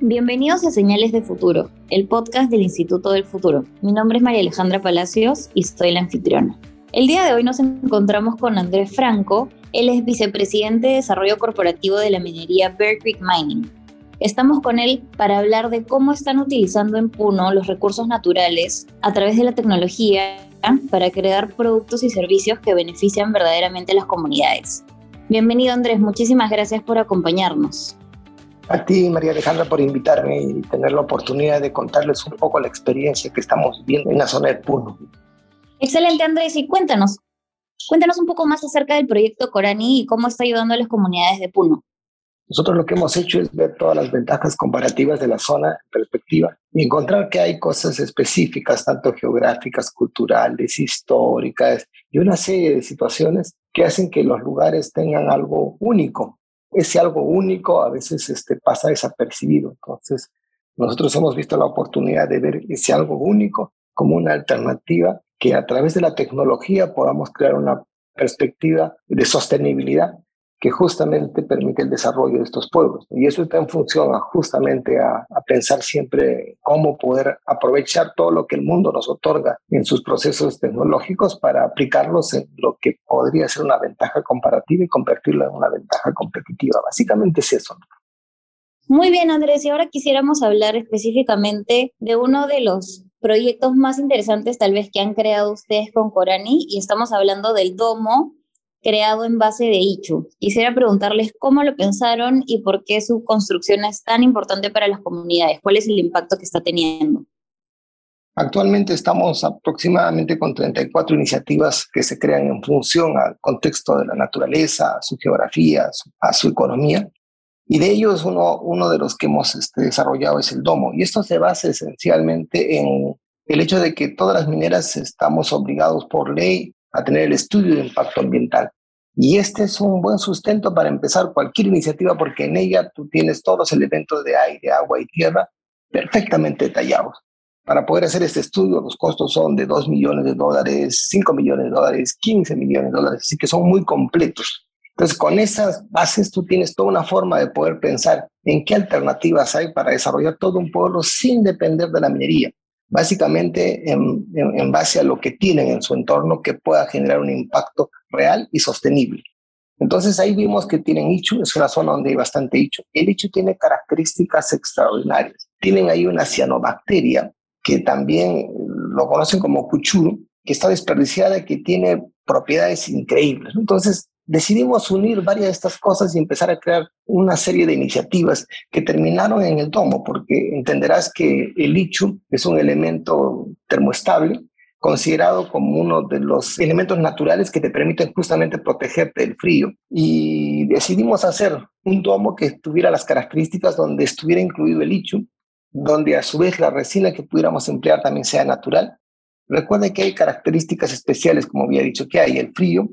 Bienvenidos a Señales de Futuro, el podcast del Instituto del Futuro. Mi nombre es María Alejandra Palacios y soy la anfitriona. El día de hoy nos encontramos con Andrés Franco, él es vicepresidente de Desarrollo Corporativo de la minería Bear Creek Mining. Estamos con él para hablar de cómo están utilizando en Puno los recursos naturales a través de la tecnología para crear productos y servicios que benefician verdaderamente a las comunidades. Bienvenido Andrés, muchísimas gracias por acompañarnos. A ti, María Alejandra, por invitarme y tener la oportunidad de contarles un poco la experiencia que estamos viviendo en la zona de Puno. Excelente, Andrés, y cuéntanos. Cuéntanos un poco más acerca del proyecto Corani y cómo está ayudando a las comunidades de Puno. Nosotros lo que hemos hecho es ver todas las ventajas comparativas de la zona en perspectiva y encontrar que hay cosas específicas, tanto geográficas, culturales, históricas y una serie de situaciones que hacen que los lugares tengan algo único ese algo único a veces este, pasa desapercibido. Entonces, nosotros hemos visto la oportunidad de ver ese algo único como una alternativa que a través de la tecnología podamos crear una perspectiva de sostenibilidad que justamente permite el desarrollo de estos pueblos. Y eso está en función justamente a, pensar siempre cómo poder aprovechar todo lo que el mundo nos otorga en sus procesos tecnológicos para aplicarlos en lo que podría ser una ventaja comparativa y convertirlo en una ventaja competitiva. Básicamente es eso. Muy bien, Andrés. Y ahora quisiéramos hablar específicamente de uno de los proyectos más interesantes tal vez que han creado ustedes con Corani y estamos hablando del domo creado en base de Ichu. Quisiera preguntarles cómo lo pensaron y por qué su construcción es tan importante para las comunidades. ¿Cuál es el impacto que está teniendo? Actualmente estamos aproximadamente con 34 iniciativas que se crean en función al contexto de la naturaleza, a su geografía, a su, economía. Y de ellos uno, uno de los que hemos este, desarrollado es el domo. Y esto se basa esencialmente en el hecho de que todas las mineras estamos obligados por ley a tener el estudio de impacto ambiental. Y este es un buen sustento para empezar cualquier iniciativa porque en ella tú tienes todos los elementos de aire, agua y tierra perfectamente detallados. Para poder hacer este estudio, los costos son de 2 millones de dólares, 5 millones de dólares, 15 millones de dólares, así que son muy completos. Entonces, con esas bases tú tienes toda una forma de poder pensar en qué alternativas hay para desarrollar todo un pueblo sin depender de la minería básicamente en, base a lo que tienen en su entorno que pueda generar un impacto real y sostenible. Entonces ahí vimos que tienen Ichu, es una zona donde hay bastante Ichu. El Ichu tiene características extraordinarias. Tienen ahí una cianobacteria que también lo conocen como cuchuru, que está desperdiciada y que tiene propiedades increíbles. Entonces decidimos unir varias de estas cosas y empezar a crear una serie de iniciativas que terminaron en el domo, porque entenderás que el lichu es un elemento termoestable considerado como uno de los elementos naturales que te permiten justamente protegerte del frío. Y decidimos hacer un domo que tuviera las características donde estuviera incluido el lichu, donde a su vez la resina que pudiéramos emplear también sea natural. Recuerden que hay características especiales, como había dicho, que hay el frío,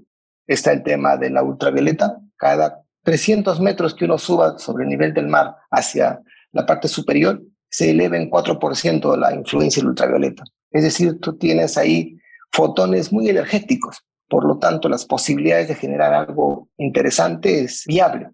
está el tema de la ultravioleta. Cada 300 metros que uno suba sobre el nivel del mar hacia la parte superior, se eleva en 4% la influencia del ultravioleta. Es decir, tú tienes ahí fotones muy energéticos, por lo tanto las posibilidades de generar algo interesante es viable.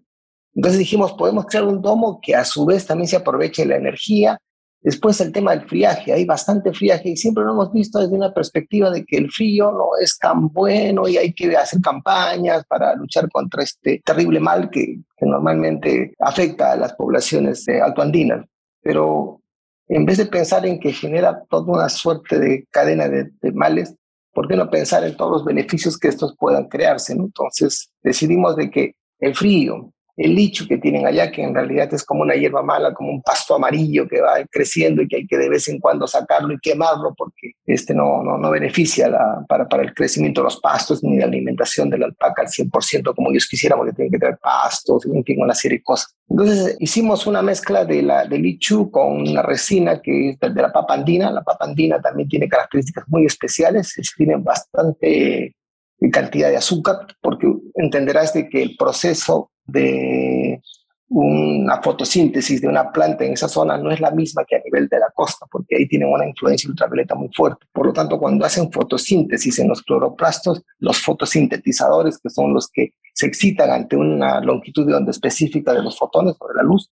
Entonces dijimos, podemos crear un domo que a su vez también se aproveche la energía Después el tema del friaje, hay bastante friaje y siempre lo hemos visto desde una perspectiva de que el frío no es tan bueno y hay que hacer campañas para luchar contra este terrible mal que, normalmente afecta a las poblaciones altoandinas. Pero en vez de pensar en que genera toda una suerte de cadena de, males, ¿por qué no pensar en todos los beneficios que estos puedan crearse? Entonces decidimos de que el frío, el licho que tienen allá, que en realidad es como una hierba mala, como un pasto amarillo que va creciendo y que hay que de vez en cuando sacarlo y quemarlo porque este no, no, no beneficia para, para el crecimiento de los pastos ni la alimentación de la alpaca al 100% como ellos quisiéramos, que tienen que tener pastos, en fin, una serie de cosas. Entonces hicimos una mezcla de la de lichu con una resina que es de la papandina. La papandina también tiene características muy especiales, tienen bastante cantidad de azúcar, porque entenderás de que el proceso de una fotosíntesis de una planta en esa zona no es la misma que a nivel de la costa, porque ahí tienen una influencia ultravioleta muy fuerte. Por lo tanto, cuando hacen fotosíntesis en los cloroplastos, los fotosintetizadores, que son los que se excitan ante una longitud de onda específica de los fotones o de la luz,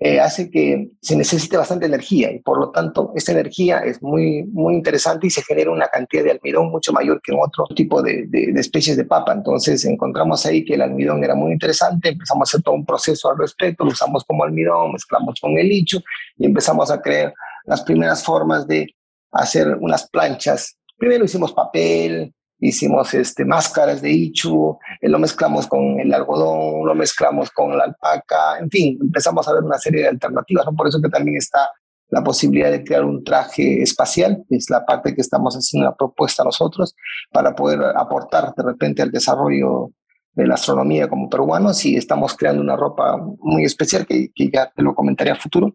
eh, hace que se necesite bastante energía y por lo tanto esta energía es muy, muy interesante y se genera una cantidad de almidón mucho mayor que en otro tipo de, de, especies de papa. Entonces encontramos ahí que el almidón era muy interesante, empezamos a hacer todo un proceso al respecto, lo usamos como almidón, mezclamos con el licho y empezamos a crear las primeras formas de hacer unas planchas. Primero hicimos papel, hicimos este, máscaras de ichu, eh, lo mezclamos con el algodón, lo mezclamos con la alpaca, en fin, empezamos a ver una serie de alternativas, ¿no? por eso que también está la posibilidad de crear un traje espacial, que es la parte que estamos haciendo una propuesta nosotros, para poder aportar de repente al desarrollo de la astronomía como peruanos y estamos creando una ropa muy especial que, que ya te lo comentaré a futuro.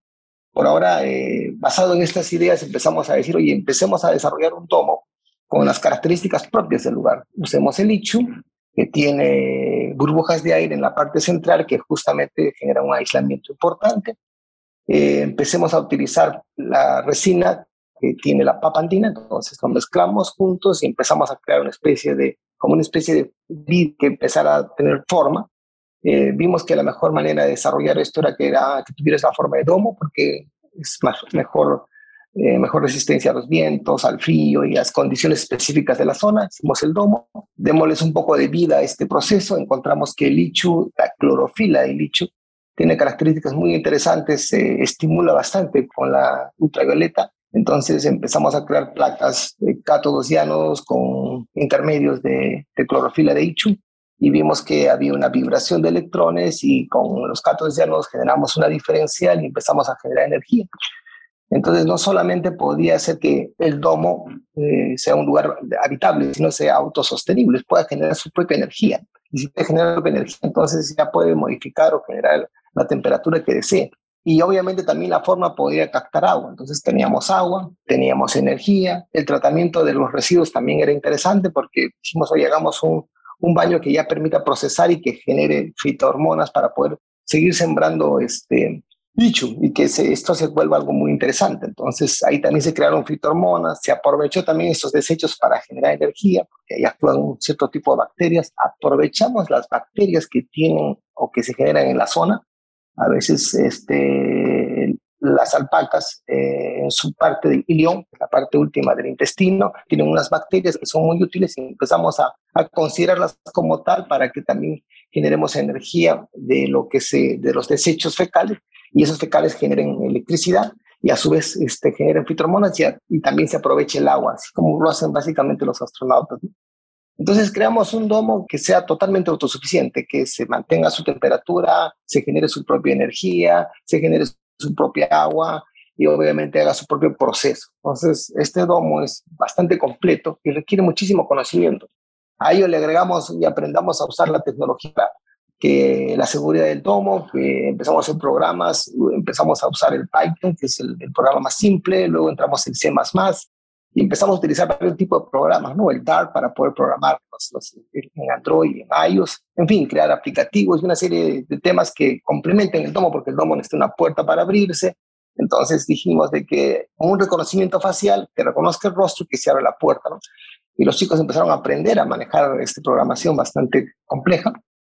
Por ahora, eh, basado en estas ideas, empezamos a decir, oye, empecemos a desarrollar un tomo con las características propias del lugar. Usemos el ichu, que tiene burbujas de aire en la parte central que justamente genera un aislamiento importante. Eh, empecemos a utilizar la resina que tiene la papa andina, entonces lo mezclamos juntos y empezamos a crear una especie de, como una especie de vid que empezara a tener forma. Eh, vimos que la mejor manera de desarrollar esto era que, era tuviera esa forma de domo, porque es más, mejor eh, mejor resistencia a los vientos, al frío y a las condiciones específicas de la zona. Hicimos el domo, démosles un poco de vida a este proceso, encontramos que el lichu, la clorofila del lichu, tiene características muy interesantes, se estimula bastante con la ultravioleta. Entonces empezamos a crear placas de cátodos llanos con intermedios de, de clorofila de ichu y vimos que había una vibración de electrones y con los cátodos llanos generamos una diferencial y empezamos a generar energía. Entonces, no solamente podía hacer que el domo eh, sea un lugar habitable, sino sea autosostenible, pueda generar su propia energía. Y si puede generar su propia energía, entonces ya puede modificar o generar la temperatura que desee. Y obviamente también la forma podría captar agua. Entonces teníamos agua, teníamos energía. El tratamiento de los residuos también era interesante porque dijimos, hoy hagamos un, un baño que ya permita procesar y que genere fitohormonas para poder seguir sembrando este, dicho y que esto se vuelva algo muy interesante. Entonces ahí también se crearon fitohormonas, se aprovechó también estos desechos para generar energía, porque ahí actúan un cierto tipo de bacterias. Aprovechamos las bacterias que tienen o que se generan en la zona. A veces este, las alpacas eh, en su parte del ilión, la parte última del intestino, tienen unas bacterias que son muy útiles y empezamos a, a considerarlas como tal para que también generemos energía de lo que se de los desechos fecales y esos fecales generen electricidad y a su vez este, generen fitohormonas y, y, también se aproveche el agua, así como lo hacen básicamente los astronautas. Entonces creamos un domo que sea totalmente autosuficiente, que se mantenga su temperatura, se genere su propia energía, se genere su propia agua y obviamente haga su propio proceso. Entonces este domo es bastante completo y requiere muchísimo conocimiento. A ello le agregamos y aprendamos a usar la tecnología que la seguridad del domo, que empezamos a hacer programas, empezamos a usar el Python, que es el, programa más simple, luego entramos en C++, y empezamos a utilizar varios tipos de programas, ¿no? El Dart para poder programar los, en Android, en iOS, en fin, crear aplicativos y una serie de, temas que complementen el domo, porque el domo necesita una puerta para abrirse. Entonces dijimos de que un reconocimiento facial que reconozca el rostro que se abre la puerta, ¿no? Y los chicos empezaron a aprender a manejar esta programación bastante compleja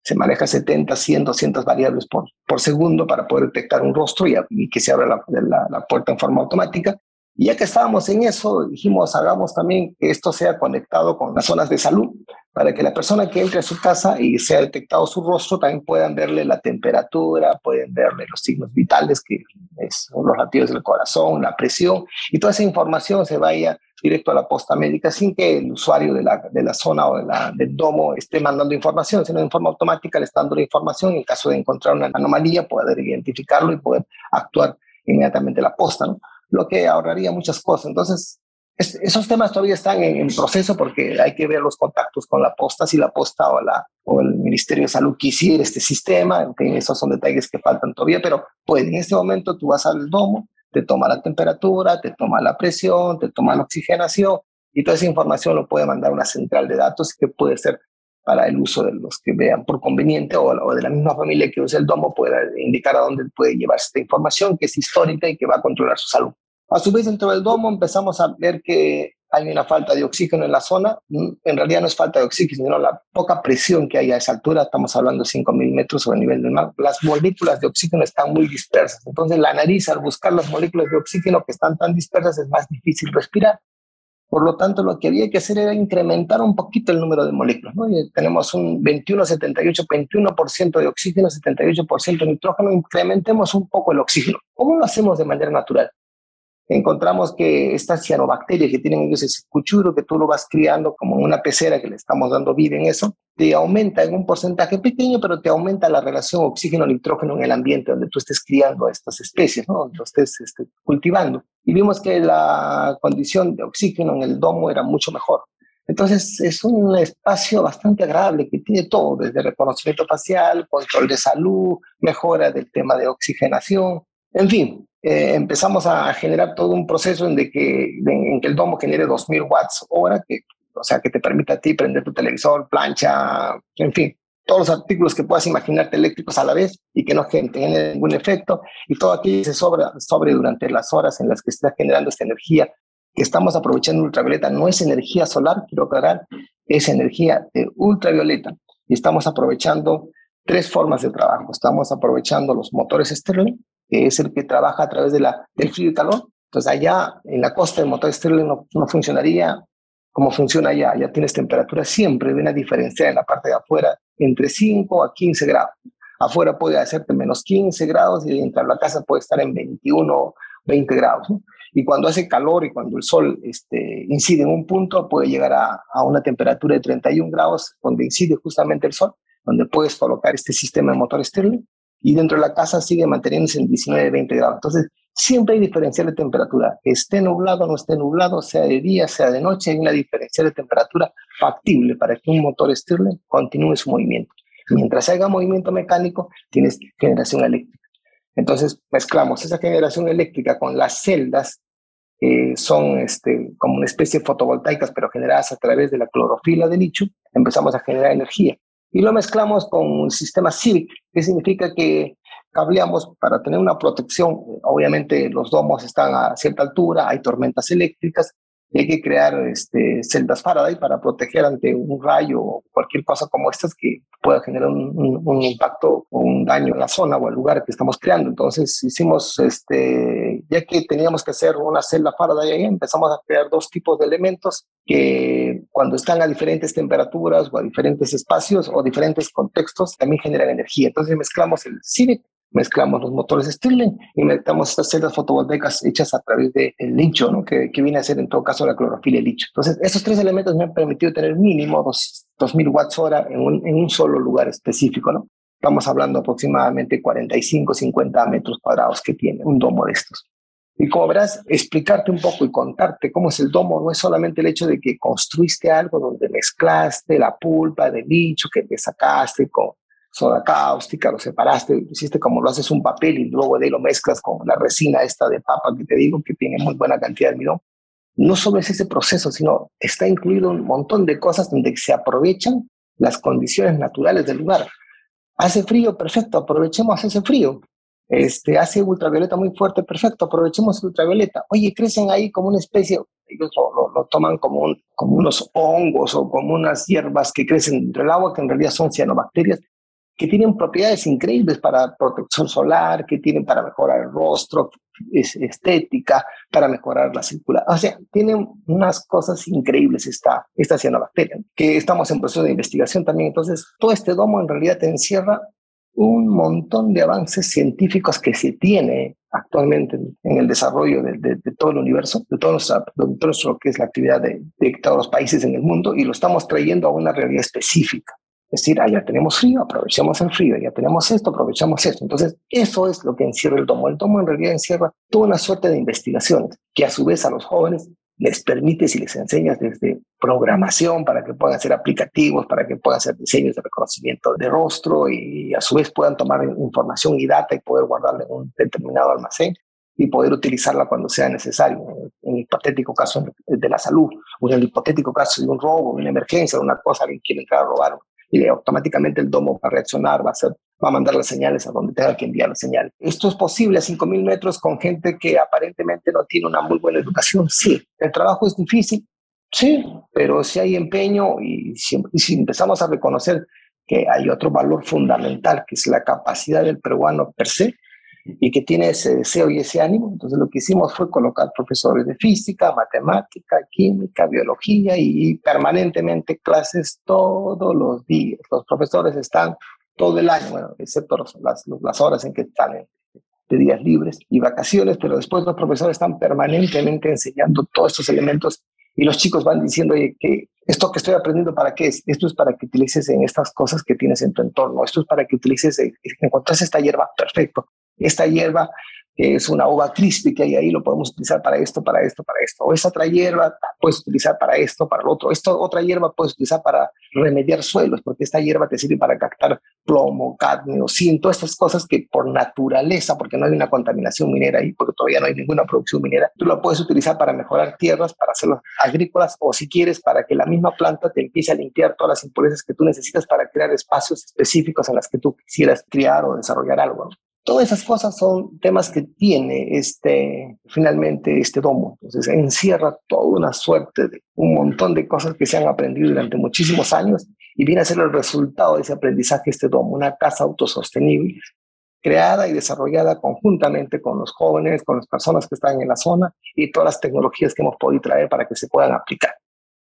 se maneja 70, 100, 200 variables por, por segundo para poder detectar un rostro y, que se abra la, la, puerta en forma automática. Y ya que estábamos en eso, dijimos, hagamos también que esto sea conectado con las zonas de salud, para que la persona que entre a su casa y sea detectado su rostro, también puedan verle la temperatura, pueden verle los signos vitales, que son los latidos del corazón, la presión, y toda esa información se vaya directo a la posta médica sin que el usuario de la, de la zona o de del domo esté mandando información, sino en forma automática le está dando la información en caso de encontrar una anomalía, poder identificarlo y poder actuar inmediatamente la posta, ¿no? Lo que ahorraría muchas cosas. Entonces, esos temas todavía están en, proceso porque hay que ver los contactos con la posta, si la posta o, la, o el Ministerio de Salud quisiera este sistema, en esos son detalles que faltan todavía, pero pues en este momento tú vas al domo, te toma la temperatura, te toma la presión, te toma la oxigenación y toda esa información lo puede mandar una central de datos que puede ser para el uso de los que vean por conveniente o, de la misma familia que usa el domo pueda indicar a dónde puede llevar esta información que es histórica y que va a controlar su salud. A su vez, dentro del domo empezamos a ver que hay una falta de oxígeno en la zona. Mm, en realidad no es falta de oxígeno, sino la poca presión que hay a esa altura. Estamos hablando de 5.000 metros sobre el nivel del mar. Las moléculas de oxígeno están muy dispersas. Entonces la nariz, al buscar las moléculas de oxígeno que están tan dispersas, es más difícil respirar. Por lo tanto, lo que había que hacer era incrementar un poquito el número de moléculas. ¿no? tenemos un 21, 78, 21% de oxígeno, 78% de nitrógeno. Incrementemos un poco el oxígeno. ¿Cómo lo hacemos de manera natural? Encontramos que estas cianobacterias que tienen ellos ese cuchuro que tú lo vas criando como una pecera que le estamos dando vida en eso, te aumenta en un porcentaje pequeño, pero te aumenta la relación oxígeno-nitrógeno en el ambiente donde tú estés criando a estas especies, ¿no? donde lo estés este, cultivando. Y vimos que la condición de oxígeno en el domo era mucho mejor. Entonces es un espacio bastante agradable que tiene todo, desde reconocimiento facial, control de salud, mejora del tema de oxigenación, en fin, eh, empezamos a generar todo un proceso en, de que, el domo genere 2000 watts hora, que, o sea, que te permita a ti prender tu televisor, plancha, en fin, todos los artículos que puedas imaginarte eléctricos a la vez y que no generen ningún efecto. Y todo aquí se sobra, durante las horas en las que está generando esta energía que estamos aprovechando ultravioleta. No es energía solar, quiero aclarar, es energía ultravioleta. Y estamos aprovechando tres formas de trabajo. Estamos aprovechando los motores Stirling, que es el que trabaja a través de la, del frío y calor. Entonces allá en la costa el motor Stirling no, funcionaría como funciona allá. Ya tienes temperatura siempre de una diferencia en la parte de afuera entre 5 a 15 grados. Afuera puede hacerte menos 15 grados y dentro de la casa puede estar en 21, 20 grados. Y cuando hace calor y cuando el sol este, incide en un punto, puede llegar a, a una temperatura de 31 grados, donde incide justamente el sol, donde puedes colocar este sistema de motor Stirling y dentro de la casa sigue manteniéndose en 19, 20 grados. Entonces, siempre hay diferencial de temperatura. Esté nublado o no esté nublado, sea de día, sea de noche, hay una diferencial de temperatura factible para que un motor Stirling continúe su movimiento. Mientras haya movimiento mecánico, tienes generación eléctrica. Entonces, mezclamos esa generación eléctrica con las celdas que son este, como una especie de fotovoltaicas, pero generadas a través de la clorofila de licho, empezamos a generar energía y lo mezclamos con un sistema CIVIC, que significa que cableamos para tener una protección. Obviamente los domos están a cierta altura, hay tormentas eléctricas, y hay que crear este, celdas Faraday para proteger ante un rayo o cualquier cosa como estas que pueda generar un, un, impacto o un daño en la zona o el lugar que estamos creando. Entonces hicimos, este, ya que teníamos que hacer una celda Faraday empezamos a crear dos tipos de elementos que cuando están a diferentes temperaturas o a diferentes espacios o diferentes contextos también generan energía. Entonces mezclamos el CIVIC mezclamos los motores Stirling y mezclamos estas celdas fotovoltaicas hechas a través del de licho, ¿no? que, que, viene a ser en todo caso la clorofila y licho. Entonces, esos tres elementos me han permitido tener mínimo dos, 2000 watts hora en un, en un solo lugar específico. ¿no? Estamos hablando aproximadamente 45, 50 metros cuadrados que tiene un domo de estos. Y como verás, explicarte un poco y contarte cómo es el domo no es solamente el hecho de que construiste algo donde mezclaste la pulpa del licho que le sacaste con soda cáustica, lo separaste, hiciste como lo haces un papel y luego de ahí lo mezclas con la resina esta de papa que te digo que tiene muy buena cantidad de almidón. No solo es ese proceso, sino está incluido un montón de cosas donde se aprovechan las condiciones naturales del lugar. Hace frío, perfecto, aprovechemos ese frío. Este, hace ultravioleta muy fuerte, perfecto, aprovechemos el ultravioleta. Oye, crecen ahí como una especie, ellos lo, lo, toman como, como unos hongos o como unas hierbas que crecen dentro del agua, que en realidad son cianobacterias, que tienen propiedades increíbles para protección solar, que tienen para mejorar el rostro, es estética, para mejorar la circulación. O sea, tienen unas cosas increíbles esta, esta cianobacteria, que estamos en proceso de investigación también. Entonces, todo este domo en realidad te encierra un montón de avances científicos que se tiene actualmente en el desarrollo de, todo el universo, de todo, nuestro, que es la actividad de, todos los países en el mundo, y lo estamos trayendo a una realidad específica. Es decir, ah, ya tenemos frío, aprovechamos el frío, ya tenemos esto, aprovechamos esto. Entonces, eso es lo que encierra el domo. El domo en realidad encierra toda una suerte de investigaciones que a su vez a los jóvenes les permite, si les enseñas desde programación para que puedan hacer aplicativos, para que puedan hacer diseños de reconocimiento de rostro y a su vez puedan tomar información y data y poder guardarla en un determinado almacén y poder utilizarla cuando sea necesario. En el hipotético caso de la salud, o en el hipotético caso de un robo, una emergencia, una cosa, alguien quiere entrar a robar y automáticamente el domo va a reaccionar, va a, hacer, va a mandar las señales a donde tenga que enviar las señales. ¿Esto es posible a 5.000 metros con gente que aparentemente no tiene una muy buena educación? Sí, el trabajo es difícil, Sí, pero si hay empeño y si, empezamos a reconocer que hay otro valor fundamental, que es la capacidad del peruano per se, y que tiene ese deseo y ese ánimo. Entonces lo que hicimos fue colocar profesores de física, matemática, química, biología y, permanentemente clases todos los días. Los profesores están todo el año, bueno, excepto las, las horas en que están de días libres y vacaciones, pero después los profesores están permanentemente enseñando todos estos elementos y los chicos van diciendo, oye, que esto que estoy aprendiendo, ¿para qué es? Esto es para que utilices en estas cosas que tienes en tu entorno, esto es para que utilices, encuentres esta hierba, perfecto. Esta hierba que es una uva crispy que hay ahí, lo podemos utilizar para esto, para esto, para esto. O esa otra hierba puedes utilizar para esto, para lo otro. Esta otra hierba puedes utilizar para remediar suelos, porque esta hierba te sirve para captar plomo, cadmio, zinc, todas estas cosas que por naturaleza, porque no hay una contaminación minera ahí, porque todavía no hay ninguna producción minera, tú la puedes utilizar para mejorar tierras, para hacerlas agrícolas, o si quieres, para que la misma planta te empiece a limpiar todas las impurezas que tú necesitas para crear espacios específicos en las que tú quisieras criar o desarrollar algo. Todas esas cosas son temas que tiene este, finalmente este domo. Entonces encierra toda una suerte de un montón de cosas que se han aprendido durante muchísimos años y viene a ser el resultado de ese aprendizaje este domo, una casa autosostenible creada y desarrollada conjuntamente con los jóvenes, con las personas que están en la zona y todas las tecnologías que hemos podido traer para que se puedan aplicar.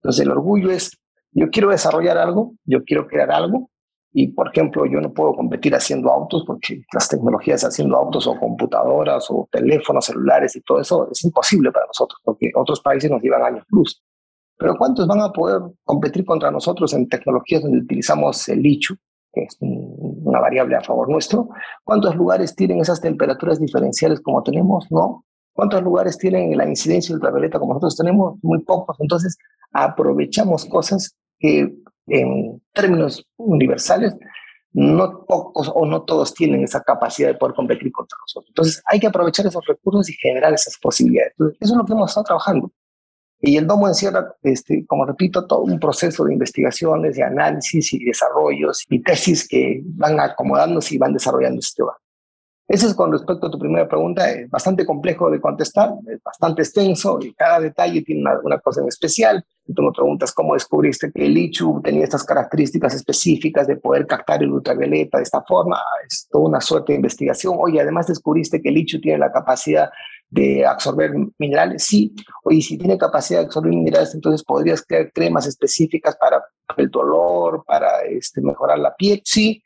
Entonces el orgullo es, yo quiero desarrollar algo, yo quiero crear algo, y, por ejemplo, yo no puedo competir haciendo autos porque las tecnologías haciendo autos o computadoras o teléfonos celulares y todo eso es imposible para nosotros porque otros países nos llevan años plus. Pero ¿cuántos van a poder competir contra nosotros en tecnologías donde utilizamos el licho, que es una variable a favor nuestro? ¿Cuántos lugares tienen esas temperaturas diferenciales como tenemos? No. ¿Cuántos lugares tienen la incidencia ultravioleta como nosotros tenemos? Muy pocos. Entonces, aprovechamos cosas que en términos universales, no pocos o no todos tienen esa capacidad de poder competir contra nosotros. Entonces hay que aprovechar esos recursos y generar esas posibilidades. Entonces, eso es lo que hemos estado trabajando. Y el domo encierra, este, como repito, todo un proceso de investigaciones, de análisis y desarrollos y tesis que van acomodándose y van desarrollando este tema. Eso es con respecto a tu primera pregunta, es bastante complejo de contestar, es bastante extenso y cada detalle tiene una, cosa en especial. tú me preguntas cómo descubriste que el lichu tenía estas características específicas de poder captar el ultravioleta de esta forma, es toda una suerte de investigación. Oye, además descubriste que el lichu tiene la capacidad de absorber minerales, sí. Oye, si tiene capacidad de absorber minerales, entonces podrías crear cremas específicas para el dolor, para este, mejorar la piel, sí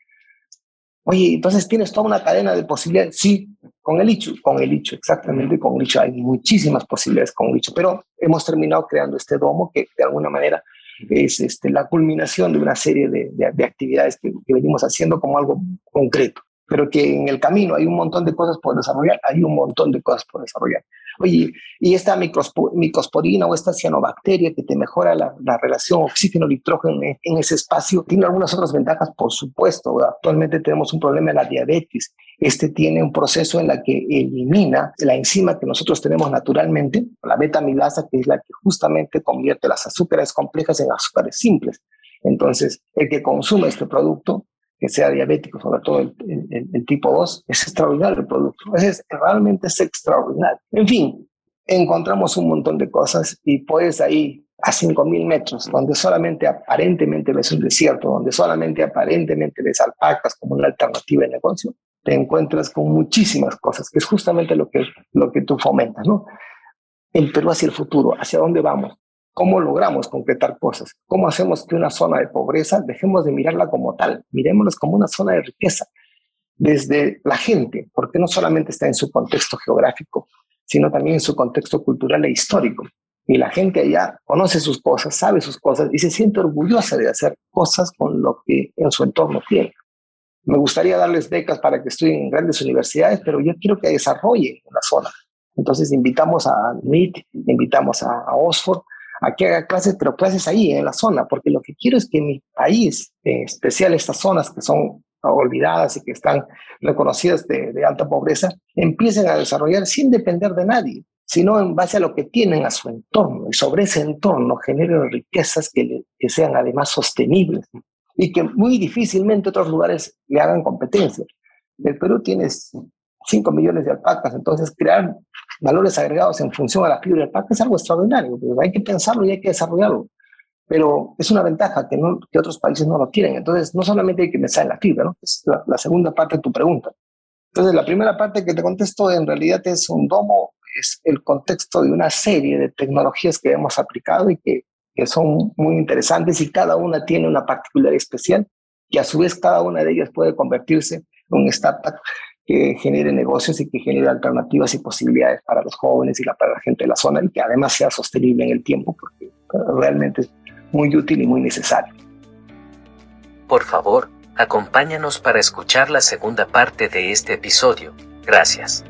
Oye, entonces tienes toda una cadena de posibilidades. Sí, con el hecho, con el hecho, exactamente con el hecho. Hay muchísimas posibilidades con el hecho, pero hemos terminado creando este domo que de alguna manera es este, la culminación de una serie de, de, actividades que, que, venimos haciendo como algo concreto, pero que en el camino hay un montón de cosas por desarrollar, hay un montón de cosas por desarrollar. Y esta microsporina o esta cianobacteria que te mejora la, relación oxígeno-nitrógeno en, ese espacio, tiene algunas otras ventajas, por supuesto. Actualmente tenemos un problema en la diabetes. Este tiene un proceso en la que elimina la enzima que nosotros tenemos naturalmente, la beta-amilasa, que es la que justamente convierte las azúcares complejas en azúcares simples. Entonces, el que consume este producto que sea diabético, sobre todo el, tipo 2, es extraordinario el producto. Es, realmente es extraordinario. En fin, encontramos un montón de cosas y pues ahí a 5.000 metros, donde solamente aparentemente ves un desierto, donde solamente aparentemente ves alpacas como una alternativa de negocio, te encuentras con muchísimas cosas, que es justamente lo que, lo que tú fomentas, ¿no? El Perú hacia el futuro, hacia dónde vamos, ¿Cómo logramos concretar cosas? ¿Cómo hacemos que una zona de pobreza dejemos de mirarla como tal? Miremosla como una zona de riqueza desde la gente, porque no solamente está en su contexto geográfico, sino también en su contexto cultural e histórico. Y la gente allá conoce sus cosas, sabe sus cosas y se siente orgullosa de hacer cosas con lo que en su entorno tiene. Me gustaría darles becas para que estudien en grandes universidades, pero yo quiero que desarrollen la zona. Entonces invitamos a MIT, invitamos a, a Oxford a que haga clases, pero clases ahí, en la zona, porque lo que quiero es que mi país, en especial estas zonas que son olvidadas y que están reconocidas de, alta pobreza, empiecen a desarrollar sin depender de nadie, sino en base a lo que tienen a su entorno y sobre ese entorno generen riquezas que, que sean además sostenibles y que muy difícilmente otros lugares le hagan competencia. El Perú tiene 5 millones de alpacas, entonces crear valores agregados en función a la fibra del parque es algo extraordinario. hay que pensarlo y hay que desarrollarlo. Pero es una ventaja que, no, que otros países no lo tienen. Entonces, no solamente hay que pensar en la fibra, ¿no? es la, segunda parte de tu pregunta. Entonces, la primera parte que te contesto en realidad es un domo, es el contexto de una serie de tecnologías que hemos aplicado y que, que son muy interesantes y cada una tiene una particularidad especial y a su vez cada una de ellas puede convertirse en un startup que genere negocios y que genere alternativas y posibilidades para los jóvenes y para la gente de la zona y que además sea sostenible en el tiempo, porque realmente es muy útil y muy necesario. Por favor, acompáñanos para escuchar la segunda parte de este episodio. Gracias.